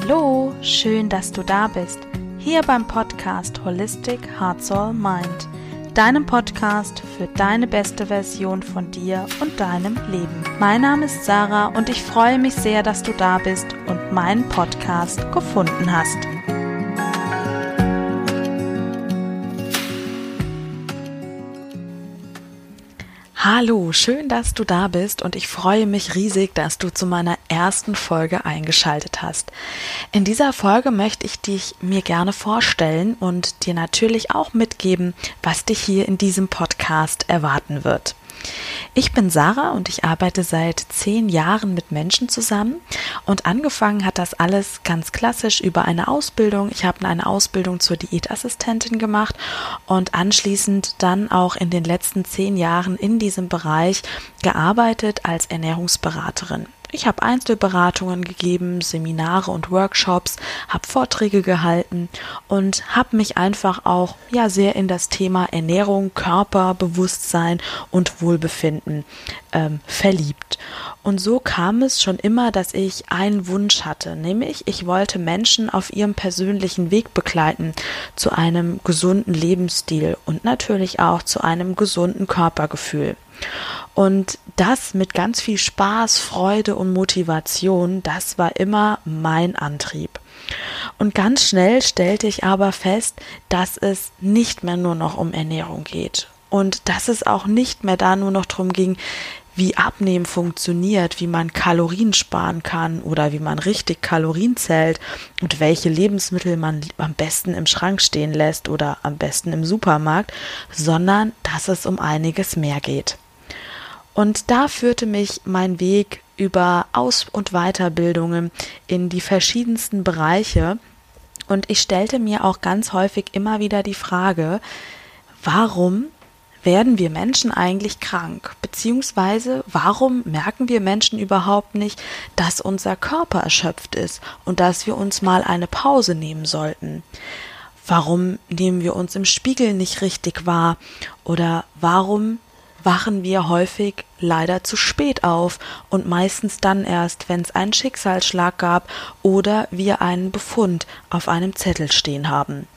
Hallo, schön, dass du da bist. Hier beim Podcast Holistic Heart Soul Mind, deinem Podcast für deine beste Version von dir und deinem Leben. Mein Name ist Sarah und ich freue mich sehr, dass du da bist und meinen Podcast gefunden hast. Hallo, schön, dass du da bist und ich freue mich riesig, dass du zu meiner ersten Folge eingeschaltet hast. In dieser Folge möchte ich dich mir gerne vorstellen und dir natürlich auch mitgeben, was dich hier in diesem Podcast erwarten wird. Ich bin Sarah und ich arbeite seit zehn Jahren mit Menschen zusammen und angefangen hat das alles ganz klassisch über eine Ausbildung. Ich habe eine Ausbildung zur Diätassistentin gemacht und anschließend dann auch in den letzten zehn Jahren in diesem Bereich gearbeitet als Ernährungsberaterin. Ich habe Einzelberatungen gegeben, Seminare und Workshops, habe Vorträge gehalten und habe mich einfach auch ja sehr in das Thema Ernährung, Körperbewusstsein und Wohlbefinden ähm, verliebt. Und so kam es schon immer, dass ich einen Wunsch hatte, nämlich ich wollte Menschen auf ihrem persönlichen Weg begleiten zu einem gesunden Lebensstil und natürlich auch zu einem gesunden Körpergefühl. Und das mit ganz viel Spaß, Freude und Motivation, das war immer mein Antrieb. Und ganz schnell stellte ich aber fest, dass es nicht mehr nur noch um Ernährung geht. Und dass es auch nicht mehr da nur noch darum ging, wie Abnehmen funktioniert, wie man Kalorien sparen kann oder wie man richtig Kalorien zählt und welche Lebensmittel man am besten im Schrank stehen lässt oder am besten im Supermarkt, sondern dass es um einiges mehr geht. Und da führte mich mein Weg über Aus- und Weiterbildungen in die verschiedensten Bereiche. Und ich stellte mir auch ganz häufig immer wieder die Frage, warum werden wir Menschen eigentlich krank? Beziehungsweise warum merken wir Menschen überhaupt nicht, dass unser Körper erschöpft ist und dass wir uns mal eine Pause nehmen sollten? Warum nehmen wir uns im Spiegel nicht richtig wahr? Oder warum wachen wir häufig leider zu spät auf und meistens dann erst, wenn es einen Schicksalsschlag gab oder wir einen Befund auf einem Zettel stehen haben.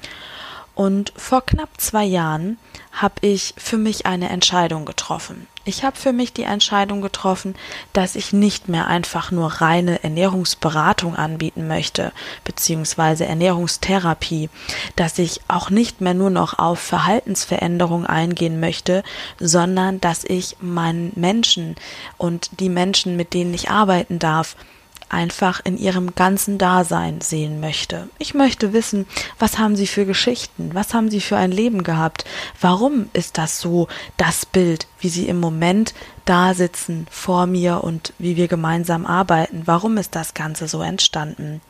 Und vor knapp zwei Jahren habe ich für mich eine Entscheidung getroffen. Ich habe für mich die Entscheidung getroffen, dass ich nicht mehr einfach nur reine Ernährungsberatung anbieten möchte, beziehungsweise Ernährungstherapie, dass ich auch nicht mehr nur noch auf Verhaltensveränderungen eingehen möchte, sondern dass ich meinen Menschen und die Menschen, mit denen ich arbeiten darf, einfach in ihrem ganzen Dasein sehen möchte. Ich möchte wissen, was haben sie für Geschichten, was haben sie für ein Leben gehabt, warum ist das so das Bild, wie sie im Moment da sitzen vor mir und wie wir gemeinsam arbeiten, warum ist das Ganze so entstanden.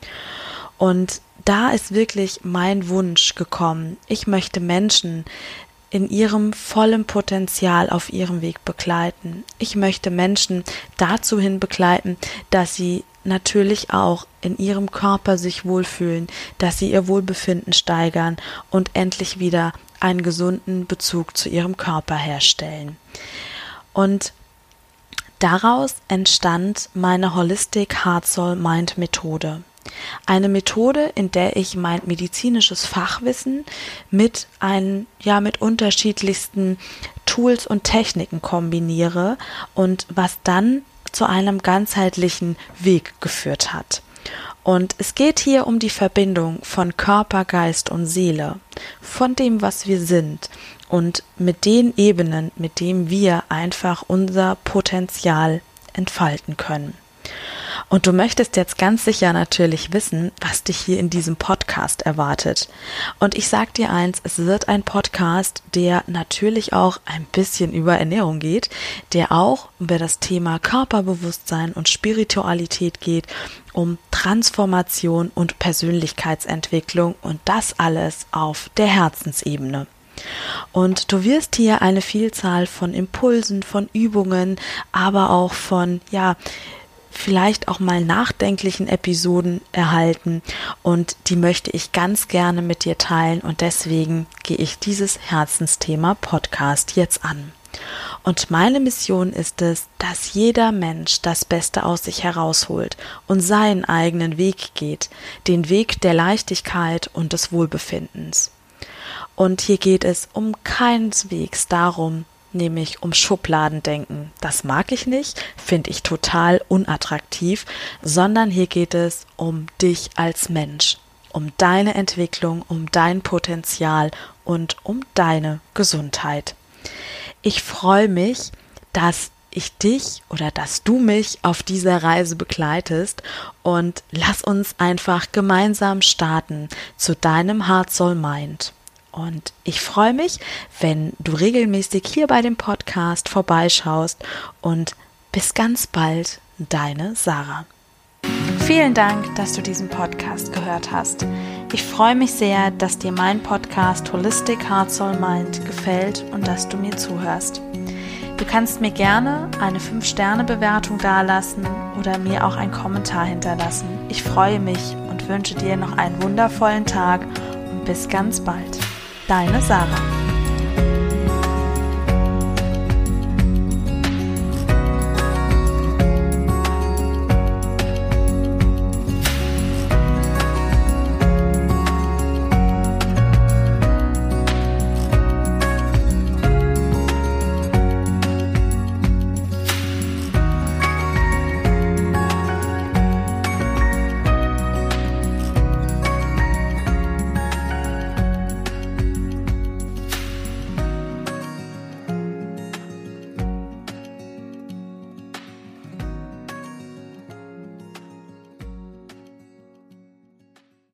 Und da ist wirklich mein Wunsch gekommen. Ich möchte Menschen in ihrem vollen Potenzial auf ihrem Weg begleiten. Ich möchte Menschen dazu hin begleiten, dass sie natürlich auch in ihrem Körper sich wohlfühlen, dass sie ihr Wohlbefinden steigern und endlich wieder einen gesunden Bezug zu ihrem Körper herstellen. Und daraus entstand meine Holistic Heart Soul Mind Methode. Eine Methode, in der ich mein medizinisches Fachwissen mit ein, ja, mit unterschiedlichsten Tools und Techniken kombiniere und was dann zu einem ganzheitlichen Weg geführt hat. Und es geht hier um die Verbindung von Körper, Geist und Seele, von dem, was wir sind und mit den Ebenen, mit denen wir einfach unser Potenzial entfalten können. Und du möchtest jetzt ganz sicher natürlich wissen, was dich hier in diesem Podcast erwartet. Und ich sag dir eins, es wird ein Podcast, der natürlich auch ein bisschen über Ernährung geht, der auch über das Thema Körperbewusstsein und Spiritualität geht, um Transformation und Persönlichkeitsentwicklung und das alles auf der Herzensebene. Und du wirst hier eine Vielzahl von Impulsen, von Übungen, aber auch von, ja, vielleicht auch mal nachdenklichen Episoden erhalten und die möchte ich ganz gerne mit dir teilen und deswegen gehe ich dieses Herzensthema Podcast jetzt an. Und meine Mission ist es, dass jeder Mensch das Beste aus sich herausholt und seinen eigenen Weg geht, den Weg der Leichtigkeit und des Wohlbefindens. Und hier geht es um keineswegs darum, nämlich um Schubladendenken. Das mag ich nicht, finde ich total unattraktiv, sondern hier geht es um dich als Mensch, um deine Entwicklung, um dein Potenzial und um deine Gesundheit. Ich freue mich, dass ich dich oder dass du mich auf dieser Reise begleitest und lass uns einfach gemeinsam starten zu deinem Heart Soul Mind. Und ich freue mich, wenn du regelmäßig hier bei dem Podcast vorbeischaust und bis ganz bald, deine Sarah. Vielen Dank, dass du diesen Podcast gehört hast. Ich freue mich sehr, dass dir mein Podcast Holistic Heart Soul Mind gefällt und dass du mir zuhörst. Du kannst mir gerne eine 5-Sterne-Bewertung dalassen oder mir auch einen Kommentar hinterlassen. Ich freue mich und wünsche dir noch einen wundervollen Tag und bis ganz bald. Deine Sarah.